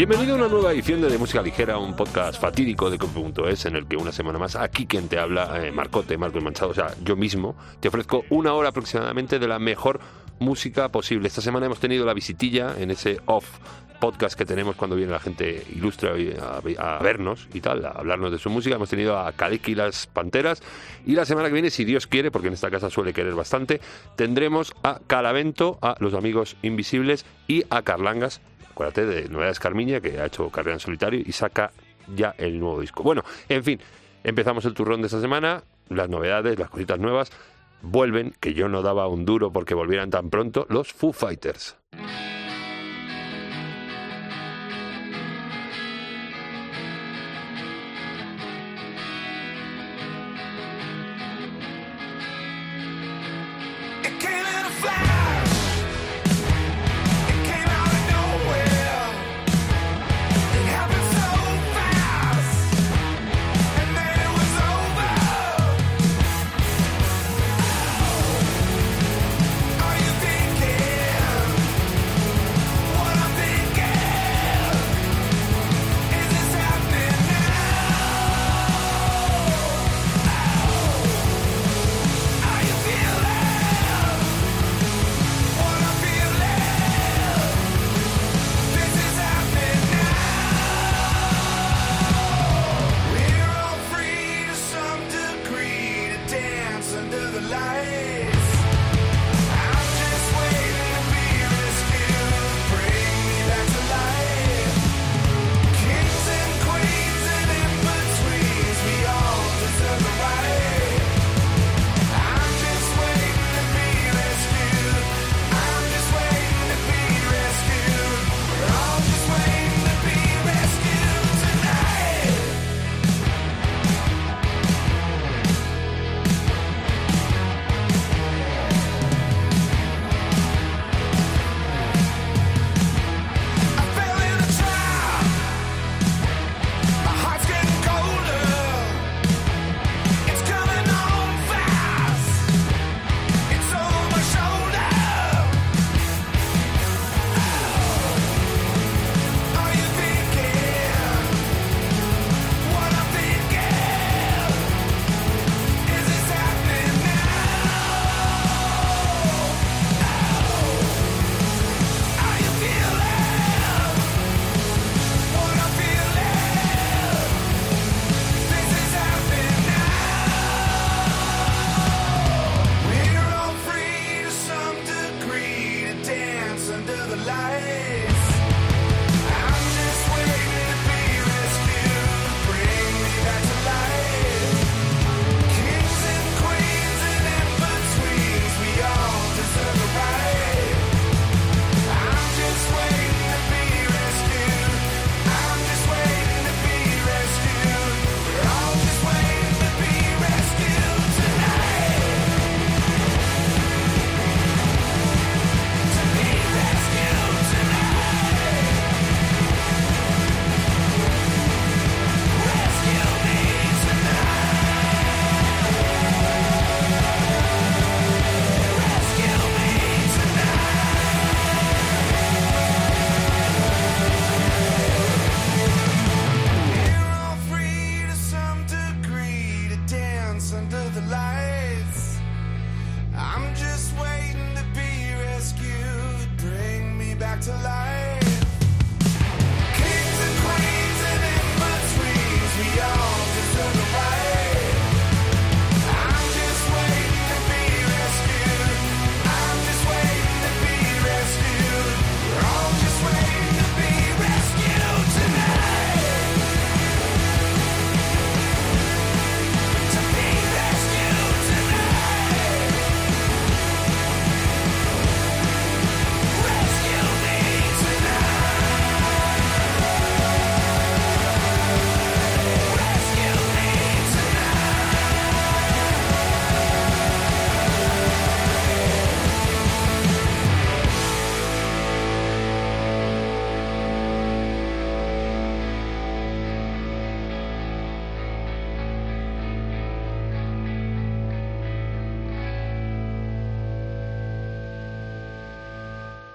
Bienvenido a una nueva edición de, de Música Ligera, un podcast fatídico de Cope.es en el que una semana más, aquí quien te habla, eh, Marcote, Marco Manchado, o sea, yo mismo, te ofrezco una hora aproximadamente de la mejor música posible. Esta semana hemos tenido la visitilla en ese off podcast que tenemos cuando viene la gente ilustre a, vernos y tal, a hablarnos de su música. Hemos tenido a Kadeki y las Panteras y la semana que viene, si Dios quiere, porque en esta casa suele querer bastante, tendremos a Calavento, a Los Amigos Invisibles y a Carlangas, de Novedades Carmiña, que ha hecho carrera en solitario y saca ya el nuevo disco. Bueno, en fin, empezamos el turrón de esta semana, las novedades, las cositas nuevas. Vuelven, que yo no daba un duro porque volvieran tan pronto, los Foo Fighters.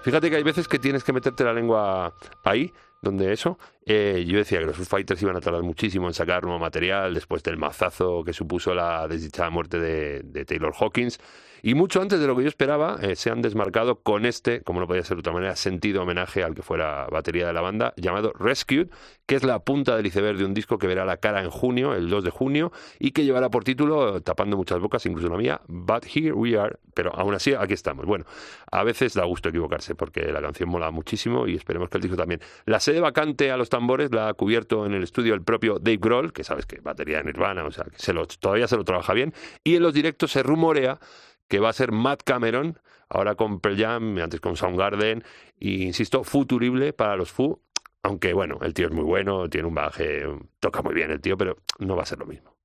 Fíjate que hay veces que tienes que meterte la lengua ahí, donde eso. Eh, yo decía que los Fighters iban a tardar muchísimo en sacar nuevo material después del mazazo que supuso la desdichada muerte de Taylor Hawkins. Y mucho antes de lo que yo esperaba, eh, se han desmarcado con este, como no podía ser de otra manera, sentido homenaje al que fuera batería de la banda, llamado Rescued, que es la punta del iceberg de un disco que verá la cara en junio, el 2 de junio, y que llevará por título, tapando muchas bocas, incluso la mía, But Here We Are, pero aún así aquí estamos. Bueno, a veces da gusto equivocarse porque la canción mola muchísimo y esperemos que el disco también. La sede vacante a los tambores la ha cubierto en el estudio el propio Dave Grohl, que sabes que batería de Nirvana, o sea, que se lo, todavía se lo trabaja bien, y en los directos se rumorea que va a ser Matt Cameron, ahora con Pearl Jam, antes con Soundgarden, y insisto, futurible para los Foo, aunque bueno, el tío es muy bueno, tiene un baje, toca muy bien el tío, pero no va a ser lo mismo.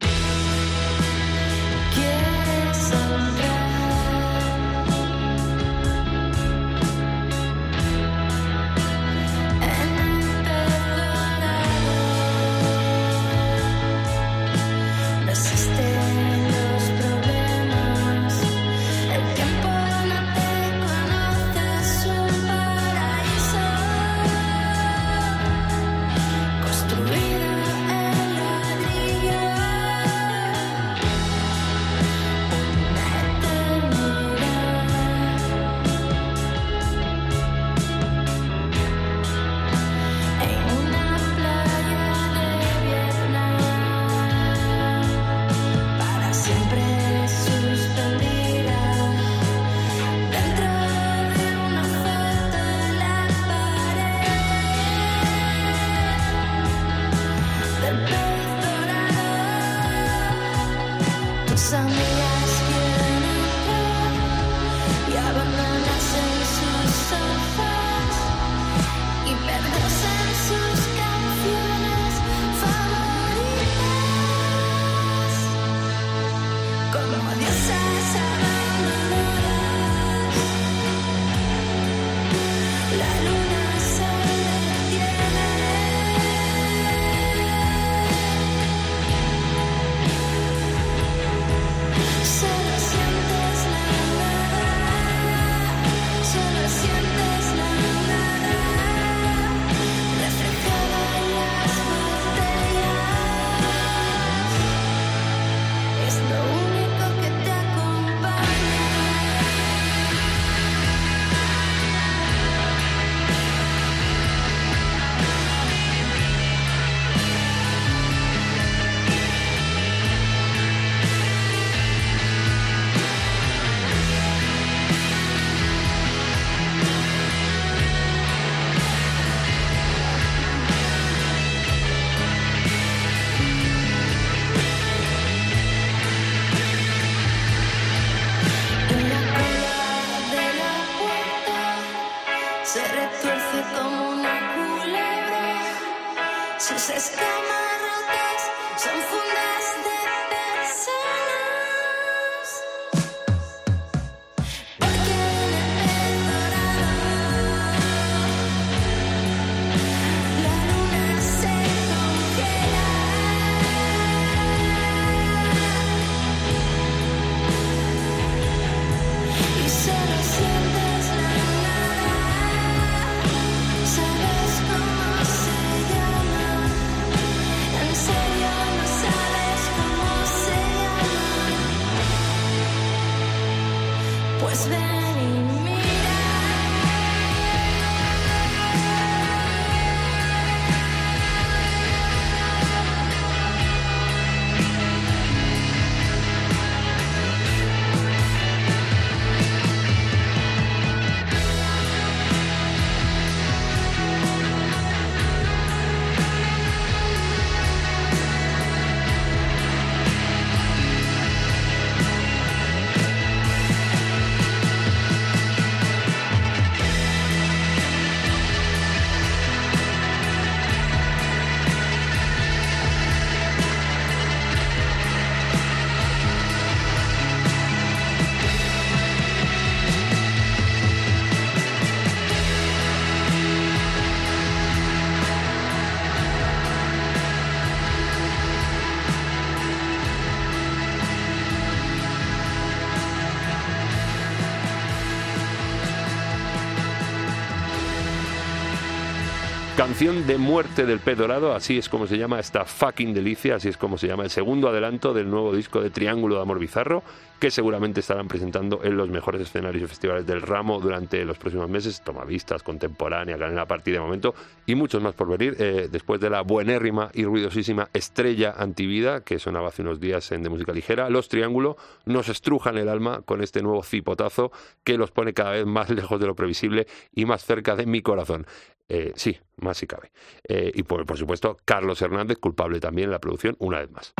Canción de muerte del pez dorado, así es como se llama esta fucking delicia, así es como se llama el segundo adelanto del nuevo disco de Triángulo de Amor Bizarro, que seguramente estarán presentando en los mejores escenarios y festivales del ramo durante los próximos meses, Tomavistas, Contemporánea, Canela Party de momento, y muchos más por venir, eh, después de la buenérrima y ruidosísima Estrella Antivida, que sonaba hace unos días en De Música Ligera, los Triángulo nos estrujan el alma con este nuevo cipotazo que los pone cada vez más lejos de lo previsible y más cerca de mi corazón. Eh, sí, más si cabe. Eh, y por, por supuesto, Carlos Hernández, culpable también en la producción, una vez más.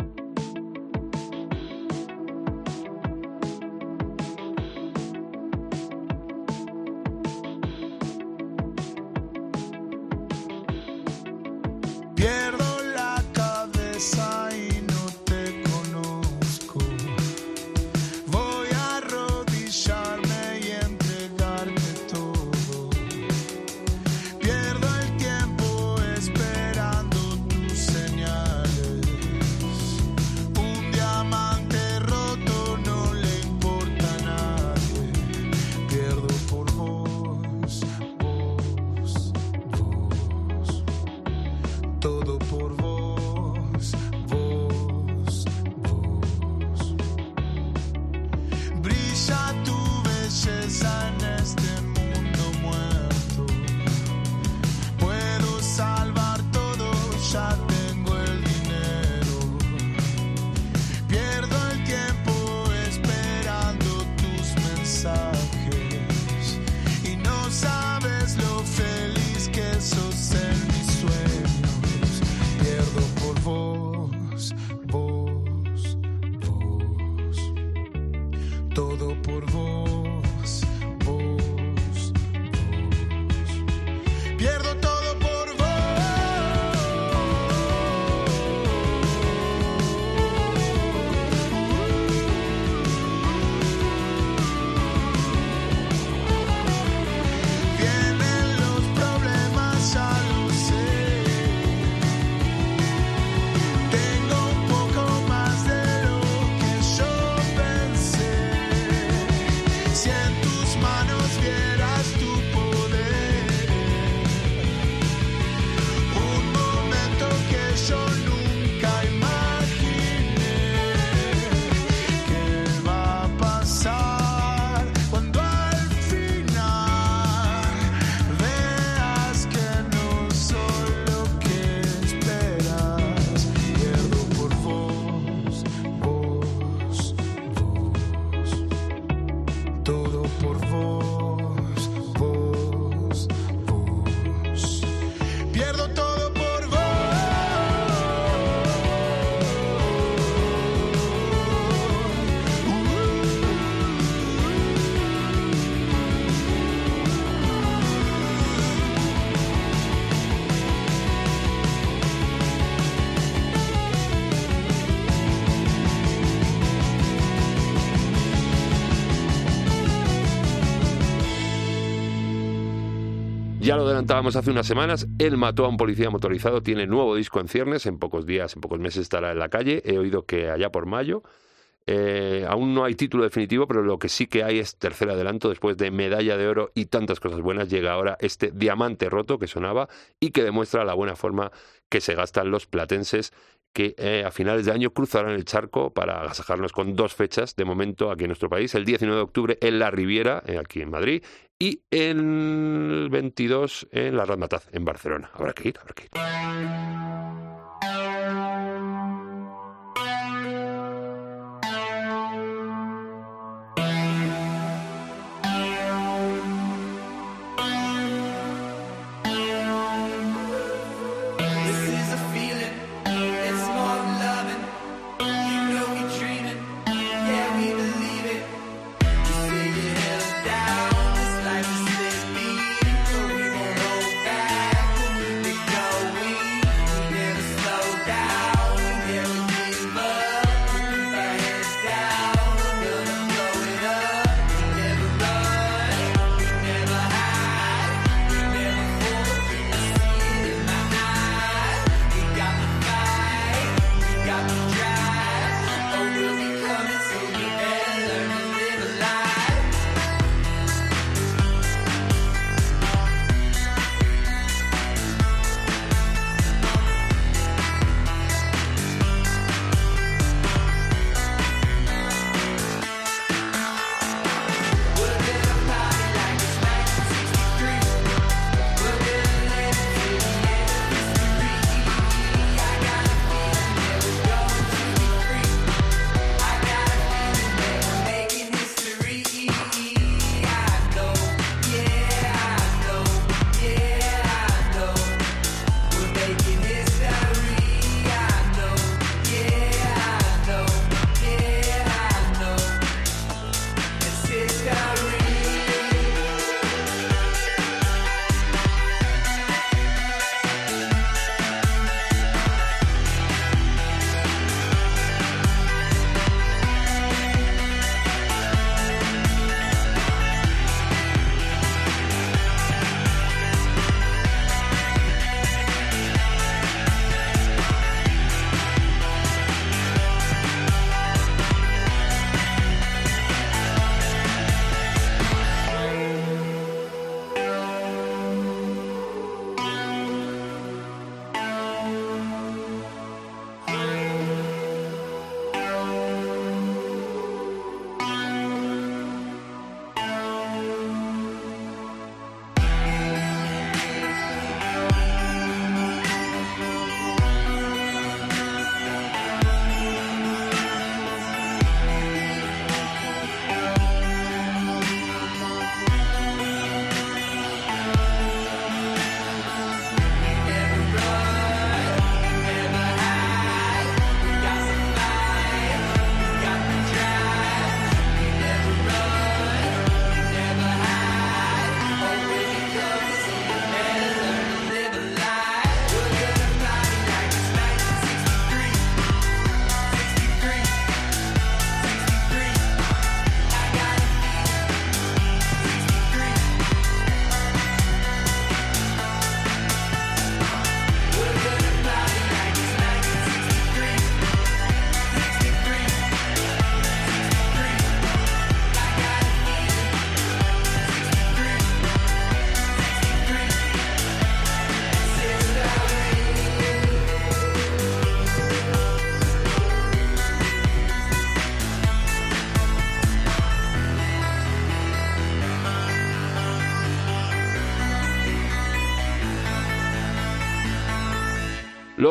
Ya lo adelantábamos hace unas semanas, él mató a un policía motorizado, tiene nuevo disco en ciernes, en pocos días, en pocos meses estará en la calle, he oído que allá por mayo. Eh, aún no hay título definitivo, pero lo que sí que hay es tercer adelanto. Después de medalla de oro y tantas cosas buenas, llega ahora este diamante roto que sonaba y que demuestra la buena forma que se gastan los platenses que eh, a finales de año cruzarán el charco para agasajarnos con dos fechas de momento aquí en nuestro país. El 19 de octubre en La Riviera, eh, aquí en Madrid, y el 22 en la Ramataz, en Barcelona. Habrá que ir, habrá que ir.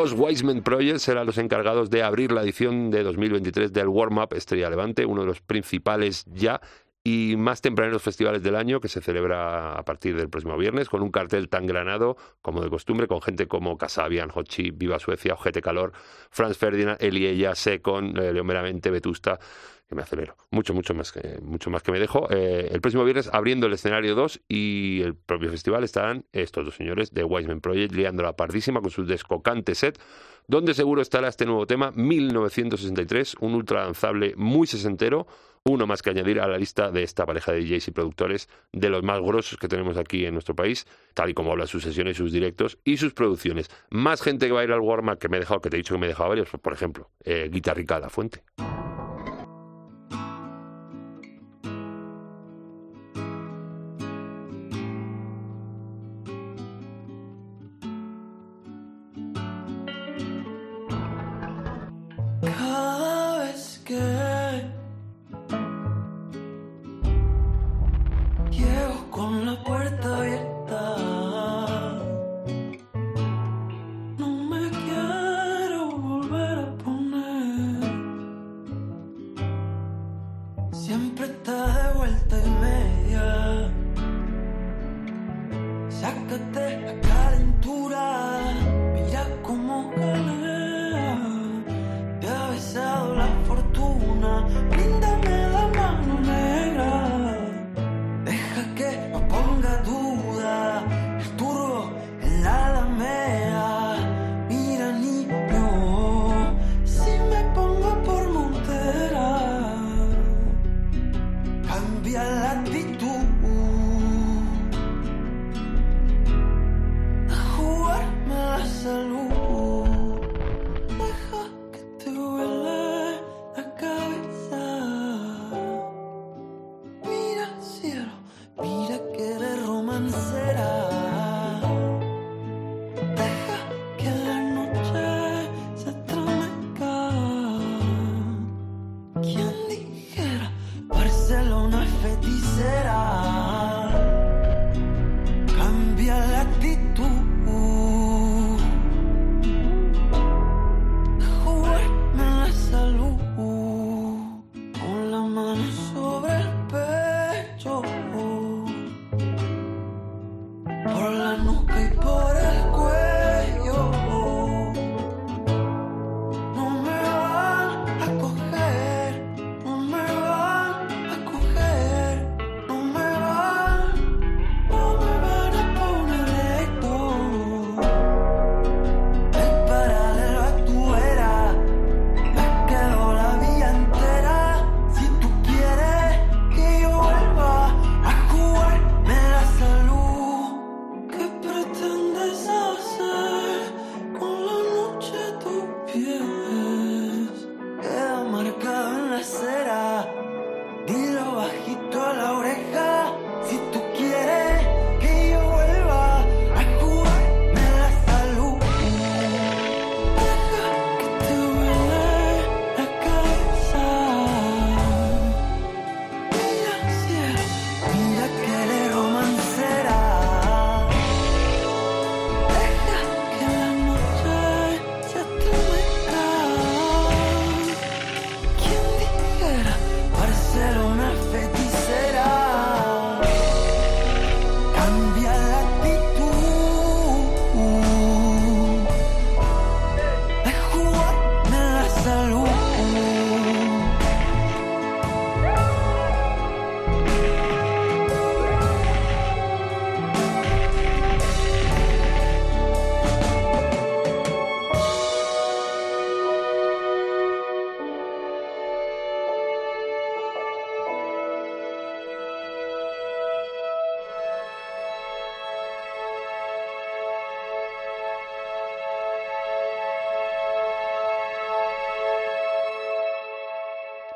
Los Wiseman Project serán los encargados de abrir la edición de 2023 del Warm Up Estrella Levante, uno de los principales ya y más tempraneros festivales del año que se celebra a partir del próximo viernes con un cartel tan granado como de costumbre con gente como Casabian, Hochi, Viva Suecia, Ojete Calor, Franz Ferdinand, Eliella, Secon, eh, León Meramente, Vetusta que me acelero, mucho, mucho más que, mucho más que me dejo. Eh, el próximo viernes abriendo el escenario 2 y el propio festival estarán estos dos señores de Wiseman Project liando la pardísima con su descocante set, donde seguro estará este nuevo tema, 1963, un ultra lanzable muy sesentero, uno más que añadir a la lista de esta pareja de DJs y productores de los más grosos que tenemos aquí en nuestro país, tal y como hablan sus sesiones, sus directos y sus producciones. Más gente que va a ir al Warm que me he dejado, que te he dicho que me he dejado varios, por ejemplo, eh, Guitarrica La Fuente.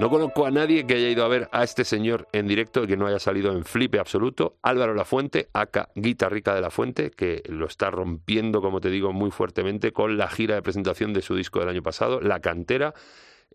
No conozco a nadie que haya ido a ver a este señor en directo y que no haya salido en flipe absoluto. Álvaro Lafuente, acá Guitarrica de la Fuente, que lo está rompiendo, como te digo, muy fuertemente con la gira de presentación de su disco del año pasado, La Cantera.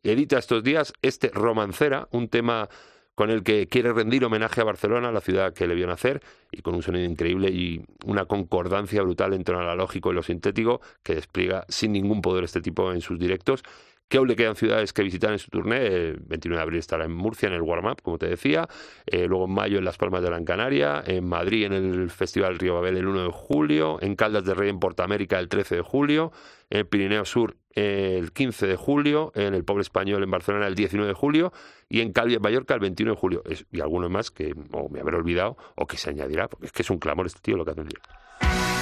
Edita estos días este Romancera, un tema con el que quiere rendir homenaje a Barcelona, la ciudad que le vio nacer, y con un sonido increíble y una concordancia brutal entre lo analógico y lo sintético que despliega sin ningún poder este tipo en sus directos que aún le quedan ciudades que visitar en su turné. El 29 de abril estará en Murcia en el warm-up, como te decía. Eh, luego en mayo en Las Palmas de Gran Canaria. En Madrid en el Festival Río Babel el 1 de julio. En Caldas de Rey en Portamérica el 13 de julio. En Pirineo Sur el 15 de julio. En el Pobre Español en Barcelona el 19 de julio. Y en Calvi en Mallorca el 21 de julio. y algunos más que me habré olvidado o que se añadirá. Porque es que es un clamor este tío lo que hace día.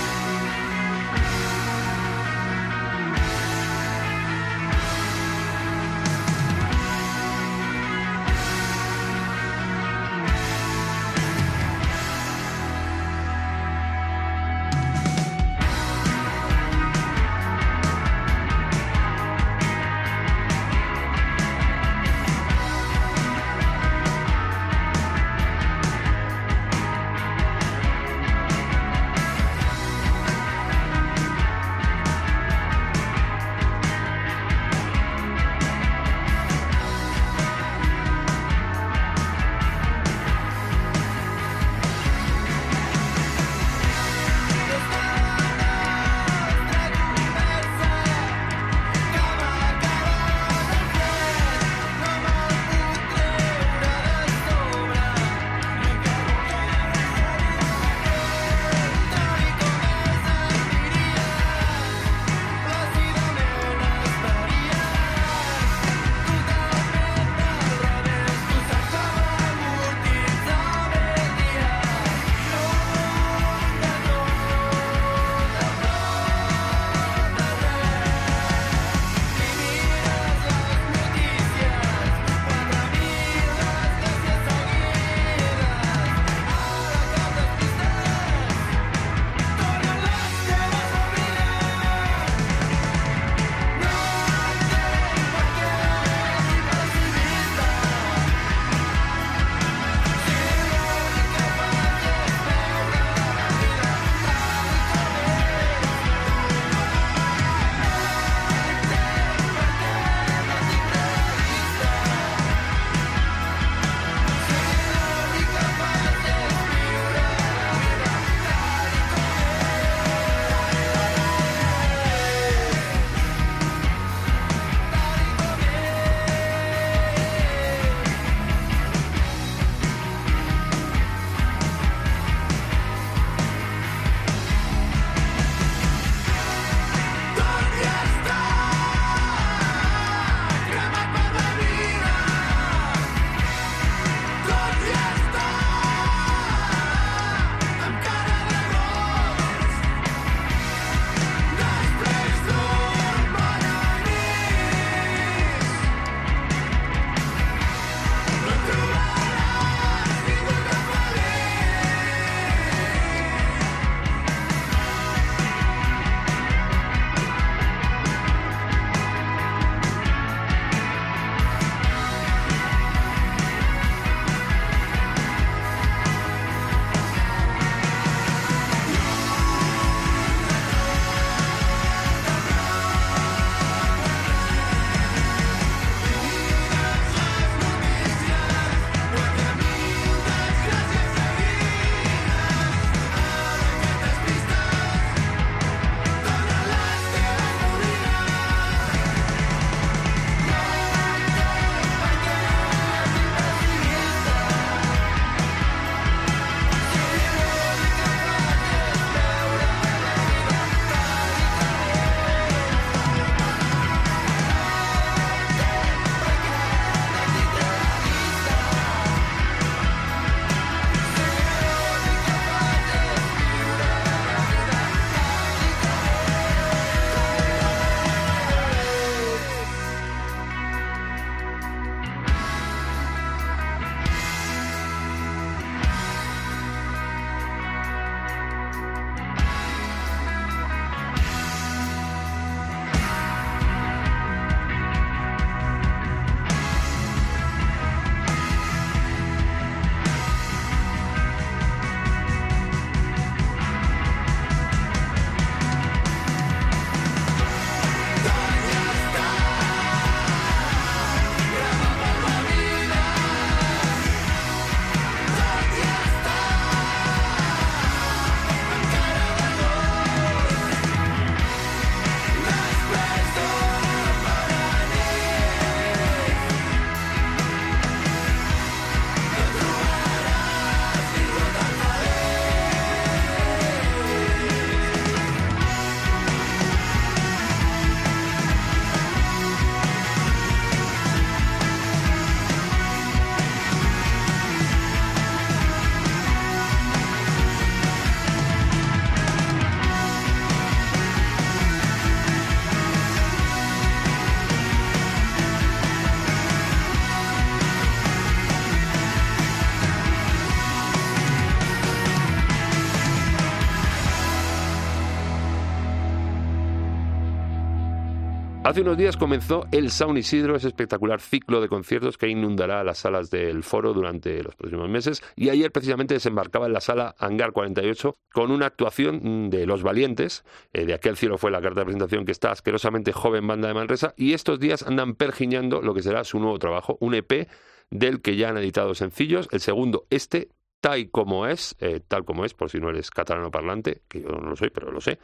Hace unos días comenzó el Sound Isidro, ese espectacular ciclo de conciertos que inundará las salas del foro durante los próximos meses. Y ayer precisamente desembarcaba en la sala Hangar 48 con una actuación de Los Valientes. Eh, de aquel cielo fue la carta de presentación que está asquerosamente joven banda de Manresa. Y estos días andan pergiñando lo que será su nuevo trabajo, un EP del que ya han editado sencillos. El segundo, este, tal como es, eh, tal como es, por si no eres catalano parlante, que yo no lo soy, pero lo sé.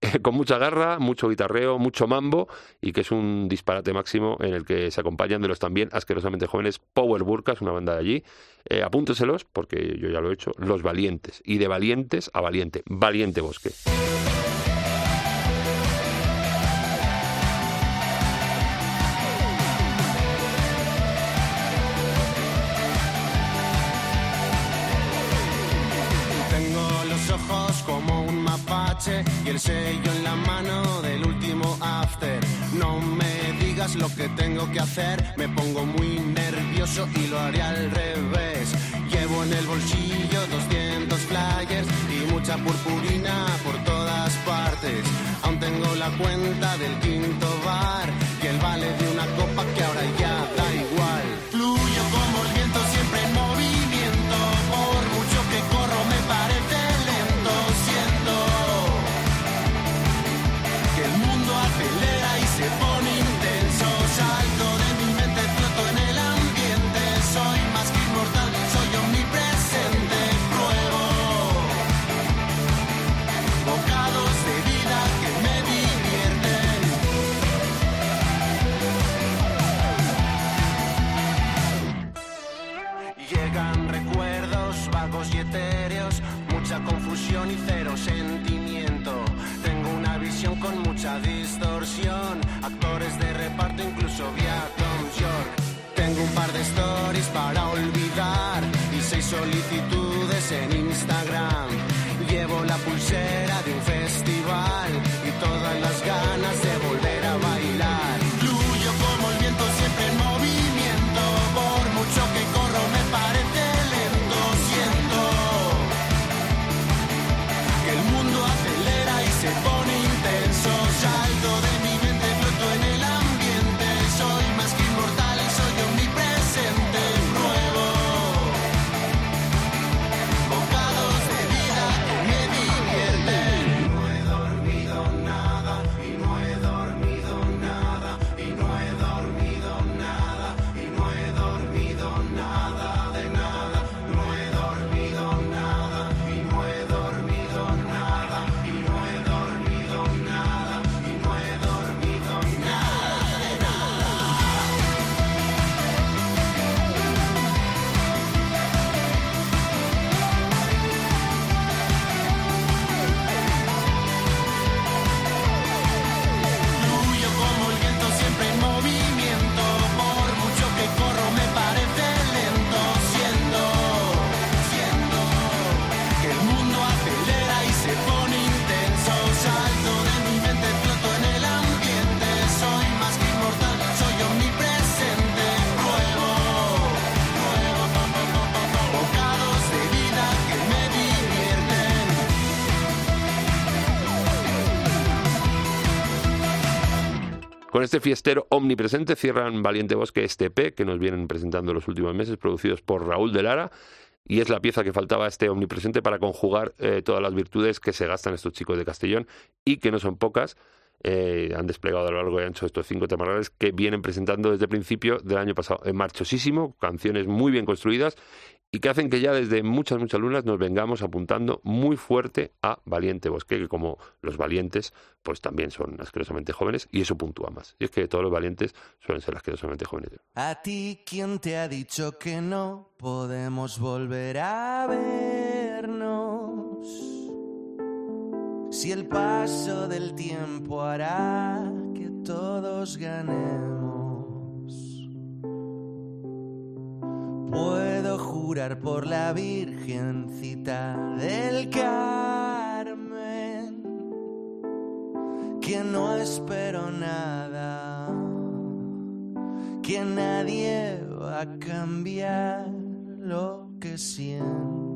con mucha garra, mucho guitarreo, mucho mambo y que es un disparate máximo en el que se acompañan de los también asquerosamente jóvenes Power Burkas, una banda de allí. Eh, apúnteselos, porque yo ya lo he hecho, Los Valientes. Y de valientes a valiente, valiente bosque. El sello en la mano del último after. No me digas lo que tengo que hacer, me pongo muy nervioso y lo haré al revés. Llevo en el bolsillo 200 flyers y mucha purpurina por todas partes. Aún tengo la cuenta del quinto confusión y cero sentimiento. Tengo una visión con mucha distorsión actores de reparto, incluso vía Tom York. Tengo un par de stories para olvidar y seis solicitudes en Instagram. Llevo la pulsera este fiestero omnipresente cierran Valiente Bosque este EP que nos vienen presentando los últimos meses, producidos por Raúl de Lara. Y es la pieza que faltaba este omnipresente para conjugar eh, todas las virtudes que se gastan estos chicos de Castellón y que no son pocas. Eh, han desplegado a lo largo y ancho estos cinco temas que vienen presentando desde principio del año pasado. En marchosísimo, canciones muy bien construidas y que hacen que ya desde muchas, muchas lunas nos vengamos apuntando muy fuerte a Valiente Bosque, que como los valientes, pues también son asquerosamente jóvenes y eso puntúa más. Y es que todos los valientes suelen ser asquerosamente jóvenes. A ti, ¿quién te ha dicho que no podemos volver a vernos? Si el paso del tiempo hará que todos ganemos. Jurar por la Virgencita del Carmen que no espero nada, que nadie va a cambiar lo que siento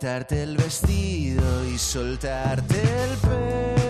quitarte el vestido y soltarte el pelo.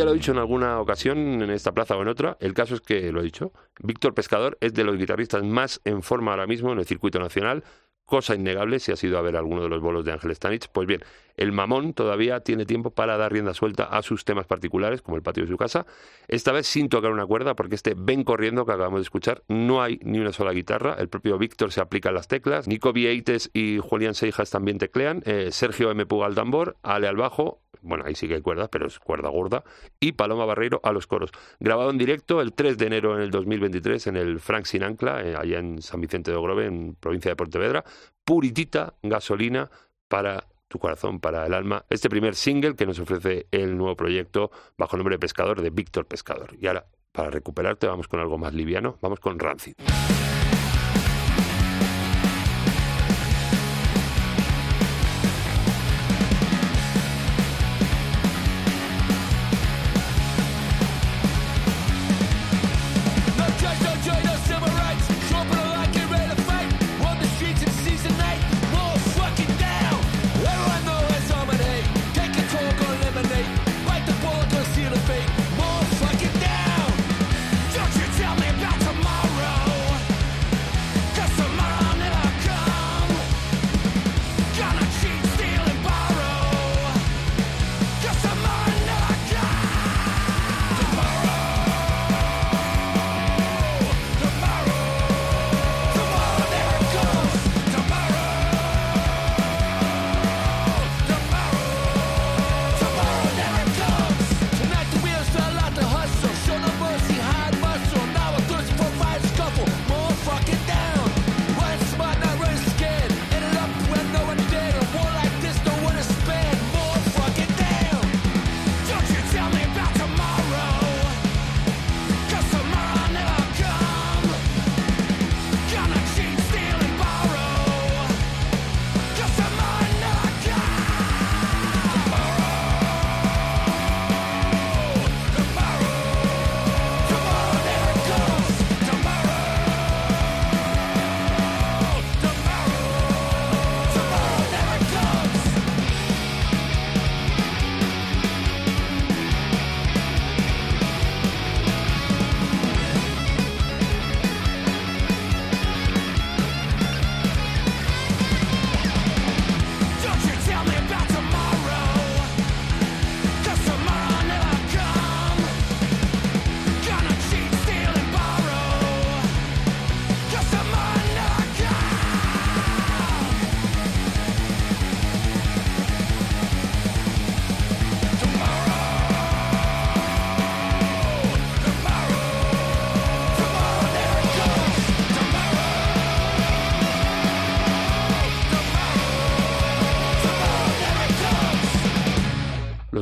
Ya lo he dicho en alguna ocasión, en esta plaza o en otra. El caso es que lo he dicho. Víctor Pescador es de los guitarristas más en forma ahora mismo en el circuito nacional. Cosa innegable si has ido a ver alguno de los bolos de Ángel Stanich. Pues bien, el mamón todavía tiene tiempo para dar rienda suelta a sus temas particulares, como el patio de su casa. Esta vez sin tocar una cuerda, porque este ven corriendo que acabamos de escuchar, no hay ni una sola guitarra. El propio Víctor se aplica las teclas. Nico Vieites y Julián Seijas también teclean. Eh, Sergio M. Puga al tambor, Ale al bajo. Bueno, ahí sí que hay cuerdas, pero es cuerda gorda. Y Paloma Barreiro a los coros. Grabado en directo el 3 de enero en el 2023 en el Frank Sin Ancla, eh, allá en San Vicente de Ogrove, en provincia de Pontevedra. Puritita gasolina para tu corazón, para el alma. Este primer single que nos ofrece el nuevo proyecto bajo el nombre de Pescador de Víctor Pescador. Y ahora, para recuperarte, vamos con algo más liviano. Vamos con Rancid.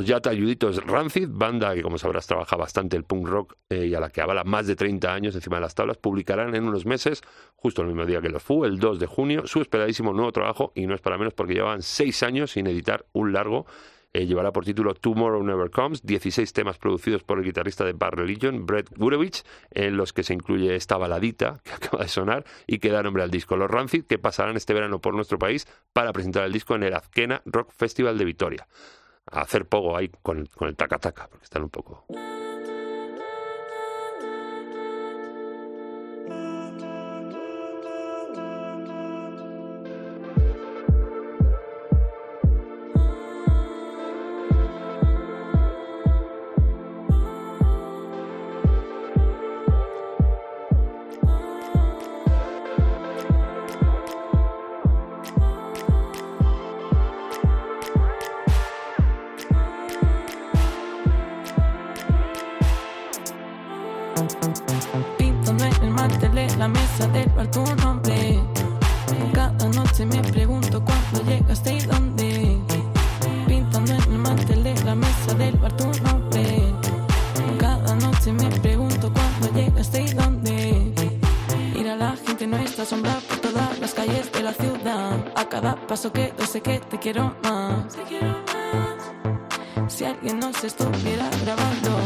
Los ya talluditos Rancid, banda que como sabrás trabaja bastante el punk rock eh, y a la que avala más de 30 años encima de las tablas, publicarán en unos meses, justo el mismo día que los Fu, el 2 de junio, su esperadísimo nuevo trabajo y no es para menos porque llevan 6 años sin editar un largo. Eh, llevará por título Tomorrow Never Comes, 16 temas producidos por el guitarrista de Bad Religion, Brett Gurevich, en los que se incluye esta baladita que acaba de sonar y que da nombre al disco. Los Rancid que pasarán este verano por nuestro país para presentar el disco en el Azkena Rock Festival de Vitoria a hacer poco ahí con, con el taca-taca, porque están un poco... Noche me pregunto cuándo llegaste y dónde. Mira la gente nuestra sombra por todas las calles de la ciudad. A cada paso que doy sé que te quiero más. Si alguien nos estuviera grabando,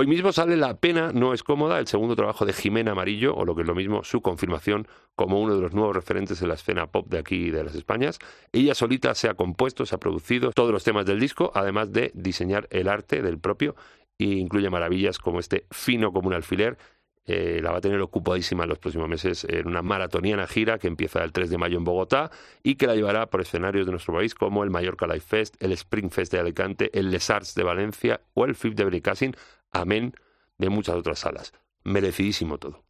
Hoy mismo sale La pena no es cómoda, el segundo trabajo de Jimena Amarillo, o lo que es lo mismo, su confirmación como uno de los nuevos referentes en la escena pop de aquí de las Españas. Ella solita se ha compuesto, se ha producido todos los temas del disco, además de diseñar el arte del propio, e incluye maravillas como este fino como un alfiler. Eh, la va a tener ocupadísima en los próximos meses en una maratoniana gira que empieza el 3 de mayo en Bogotá y que la llevará por escenarios de nuestro país como el Mallorca Life Fest, el Spring Fest de Alicante, el Les Arts de Valencia o el FIP de Benicassin, amén de muchas otras salas. Merecidísimo todo.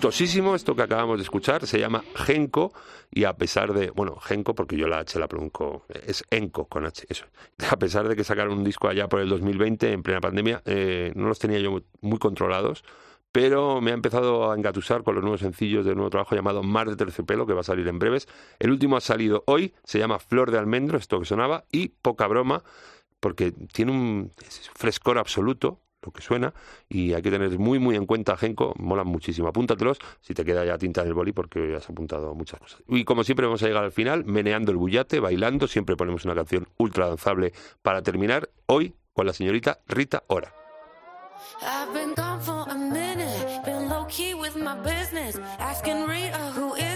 Gustosísimo esto que acabamos de escuchar, se llama Genko y a pesar de, bueno, Genko porque yo la H la pronuncio, es Enco con H, eso. A pesar de que sacaron un disco allá por el 2020 en plena pandemia, eh, no los tenía yo muy controlados, pero me ha empezado a engatusar con los nuevos sencillos del nuevo trabajo llamado Mar de Terciopelo, que va a salir en breves. El último ha salido hoy, se llama Flor de Almendro, esto que sonaba, y poca broma, porque tiene un frescor absoluto, lo que suena y hay que tener muy muy en cuenta Genko, molan muchísimo. Apúntatelos si te queda ya tinta en el boli porque has apuntado muchas cosas. Y como siempre vamos a llegar al final meneando el bullate, bailando, siempre ponemos una canción ultra danzable para terminar hoy con la señorita Rita Ora. I've been gone for a minute, been low key with my business. Asking Rita, who? Is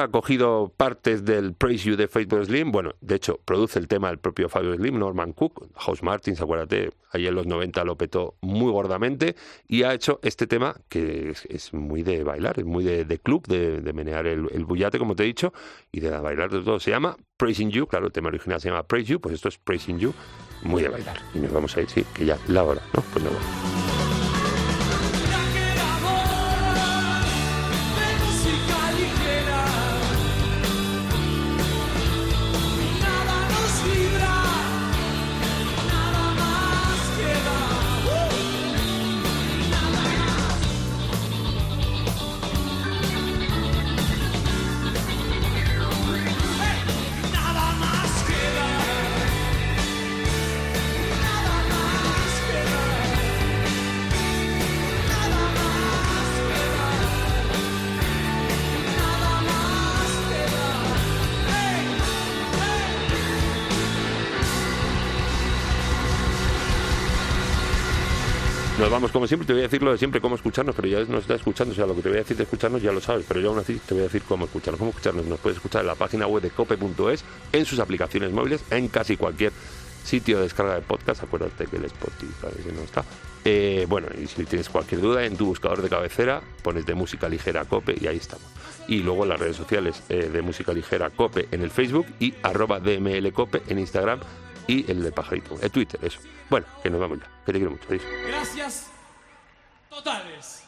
ha cogido partes del Praise You de Fatboy Slim. Bueno, de hecho, produce el tema el propio Fabio Slim, Norman Cook, House Martins, acuérdate, ahí en los 90 lo petó muy gordamente y ha hecho este tema que es, es muy de bailar, es muy de, de club, de, de menear el, el bullate, como te he dicho, y de bailar de todo. Se llama Praising You, claro, el tema original se llama Praise You, pues esto es Praising You, muy de bailar. Y nos vamos a ir, sí, que ya la hora, ¿no? Pues nos vamos como siempre, te voy a decir lo de siempre, cómo escucharnos, pero ya nos está escuchando, o sea, lo que te voy a decir de escucharnos ya lo sabes, pero yo aún así te voy a decir cómo escucharnos. Cómo escucharnos, nos puedes escuchar en la página web de cope.es, en sus aplicaciones móviles, en casi cualquier sitio de descarga de podcast, acuérdate que el Spotify no está. Eh, bueno, y si tienes cualquier duda, en tu buscador de cabecera pones de música ligera cope y ahí estamos. Y luego en las redes sociales eh, de música ligera cope en el Facebook y arroba dmlcope en Instagram y el del pajarito. El Twitter, eso. Bueno, que nos vamos ya. Que te quiero mucho. Gracias. Totales.